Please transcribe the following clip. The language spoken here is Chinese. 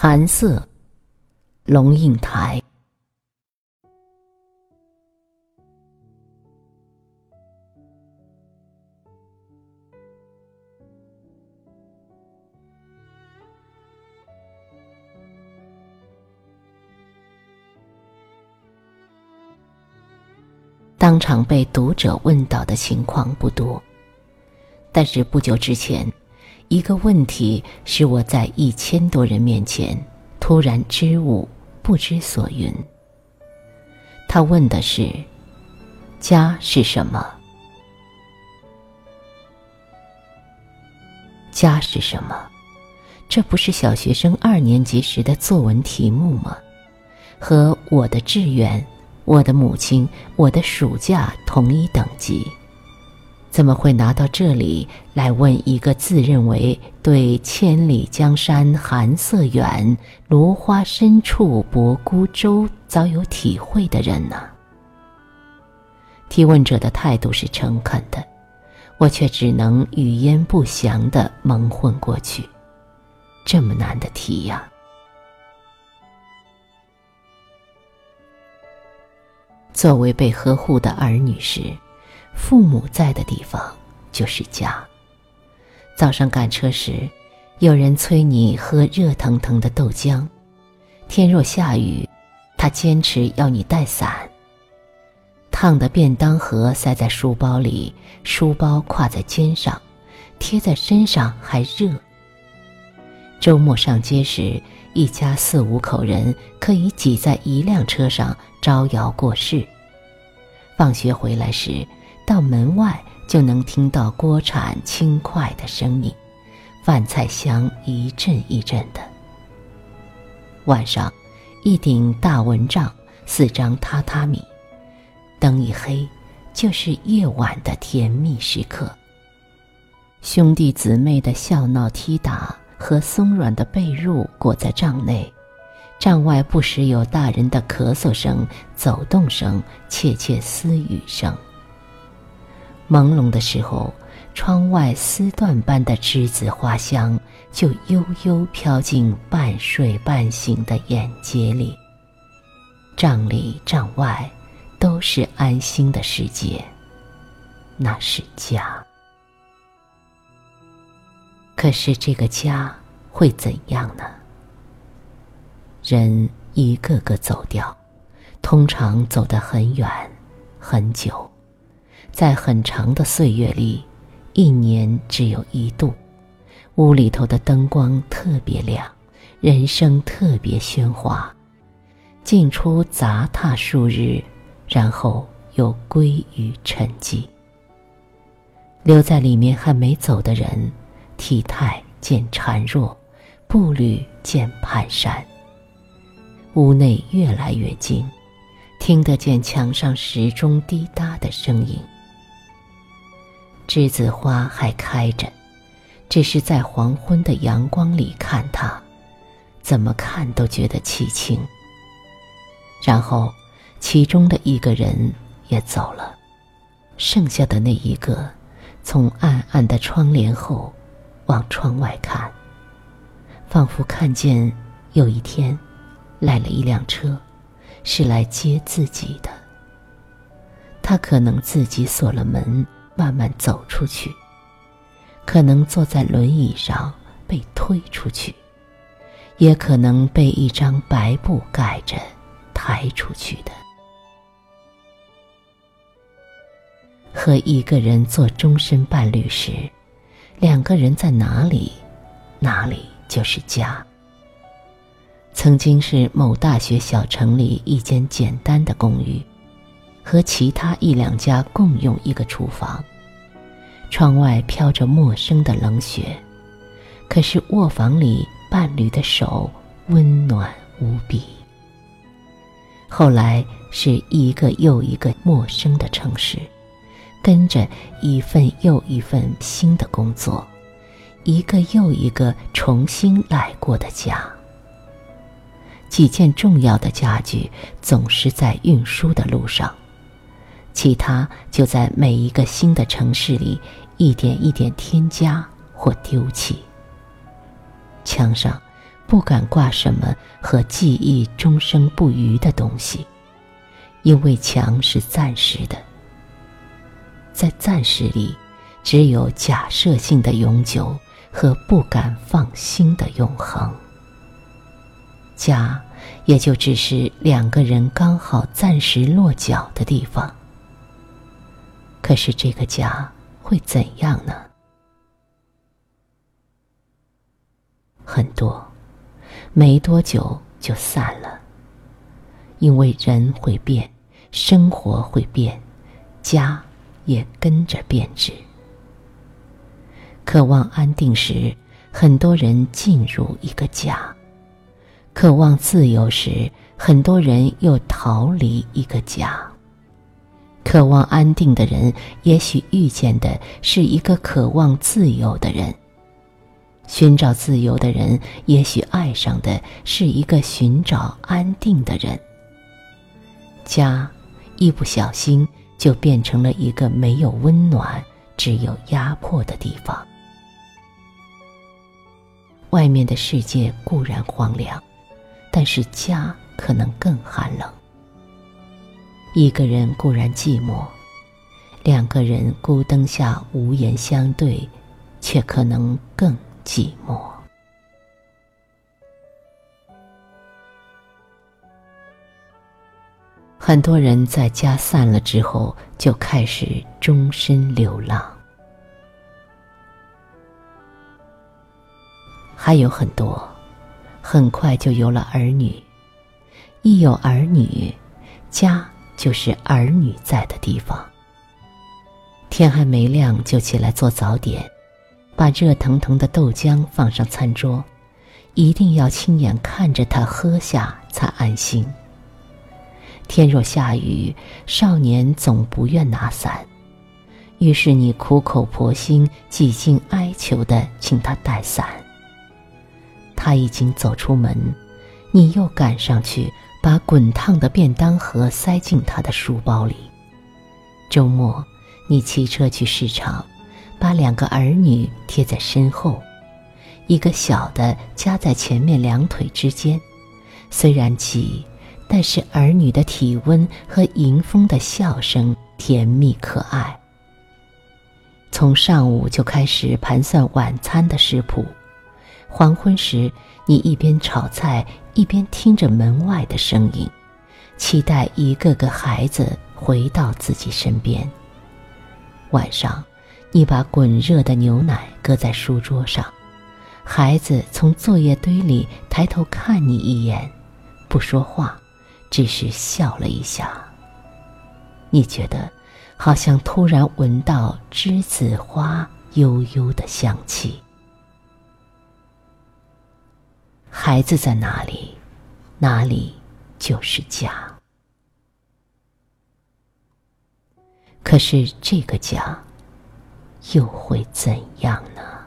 寒色，龙应台。当场被读者问到的情况不多，但是不久之前，一个问题使我在一千多人面前突然支吾不知所云。他问的是：“家是什么？家是什么？这不是小学生二年级时的作文题目吗？和我的志愿。”我的母亲，我的暑假同一等级，怎么会拿到这里来问一个自认为对“千里江山寒色远，芦花深处泊孤舟”早有体会的人呢？提问者的态度是诚恳的，我却只能语焉不详的蒙混过去。这么难的题呀！作为被呵护的儿女时，父母在的地方就是家。早上赶车时，有人催你喝热腾腾的豆浆；天若下雨，他坚持要你带伞。烫的便当盒塞在书包里，书包挎在肩上，贴在身上还热。周末上街时，一家四五口人可以挤在一辆车上招摇过市。放学回来时，到门外就能听到锅铲轻快的声音，饭菜香一阵一阵的。晚上，一顶大蚊帐，四张榻榻米，灯一黑，就是夜晚的甜蜜时刻。兄弟姊妹的笑闹踢打。和松软的被褥裹在帐内，帐外不时有大人的咳嗽声、走动声、窃窃私语声。朦胧的时候，窗外丝缎般的栀子花香就悠悠飘进半睡半醒的眼睫里。帐里帐外，都是安心的世界，那是家。可是这个家会怎样呢？人一个个走掉，通常走得很远，很久，在很长的岁月里，一年只有一度，屋里头的灯光特别亮，人生特别喧哗，进出杂沓数日，然后又归于沉寂。留在里面还没走的人。体态渐孱弱，步履渐蹒跚。屋内越来越静，听得见墙上时钟滴答的声音。栀子花还开着，只是在黄昏的阳光里看它，怎么看都觉得凄清。然后，其中的一个人也走了，剩下的那一个，从暗暗的窗帘后。往窗外看，仿佛看见有一天，来了一辆车，是来接自己的。他可能自己锁了门，慢慢走出去；可能坐在轮椅上被推出去，也可能被一张白布盖着抬出去的。和一个人做终身伴侣时。两个人在哪里，哪里就是家。曾经是某大学小城里一间简单的公寓，和其他一两家共用一个厨房。窗外飘着陌生的冷雪，可是卧房里伴侣的手温暖无比。后来是一个又一个陌生的城市。跟着一份又一份新的工作，一个又一个重新来过的家。几件重要的家具总是在运输的路上，其他就在每一个新的城市里一点一点添加或丢弃。墙上不敢挂什么和记忆终生不渝的东西，因为墙是暂时的，在暂时里，只有假设性的永久和不敢放心的永恒。家，也就只是两个人刚好暂时落脚的地方。可是这个家会怎样呢？很多，没多久就散了。因为人会变，生活会变，家也跟着变质。渴望安定时，很多人进入一个家。渴望自由时，很多人又逃离一个家。渴望安定的人，也许遇见的是一个渴望自由的人；寻找自由的人，也许爱上的是一个寻找安定的人。家，一不小心就变成了一个没有温暖、只有压迫的地方。外面的世界固然荒凉。但是家可能更寒冷。一个人固然寂寞，两个人孤灯下无言相对，却可能更寂寞。很多人在家散了之后，就开始终身流浪。还有很多。很快就有了儿女，一有儿女，家就是儿女在的地方。天还没亮就起来做早点，把热腾腾的豆浆放上餐桌，一定要亲眼看着他喝下才安心。天若下雨，少年总不愿拿伞，于是你苦口婆心、几近哀求的请他带伞。他已经走出门，你又赶上去，把滚烫的便当盒塞进他的书包里。周末，你骑车去市场，把两个儿女贴在身后，一个小的夹在前面两腿之间。虽然挤，但是儿女的体温和迎风的笑声甜蜜可爱。从上午就开始盘算晚餐的食谱。黄昏时，你一边炒菜，一边听着门外的声音，期待一个个孩子回到自己身边。晚上，你把滚热的牛奶搁在书桌上，孩子从作业堆里抬头看你一眼，不说话，只是笑了一下。你觉得，好像突然闻到栀子花悠悠的香气。孩子在哪里，哪里就是家。可是这个家，又会怎样呢？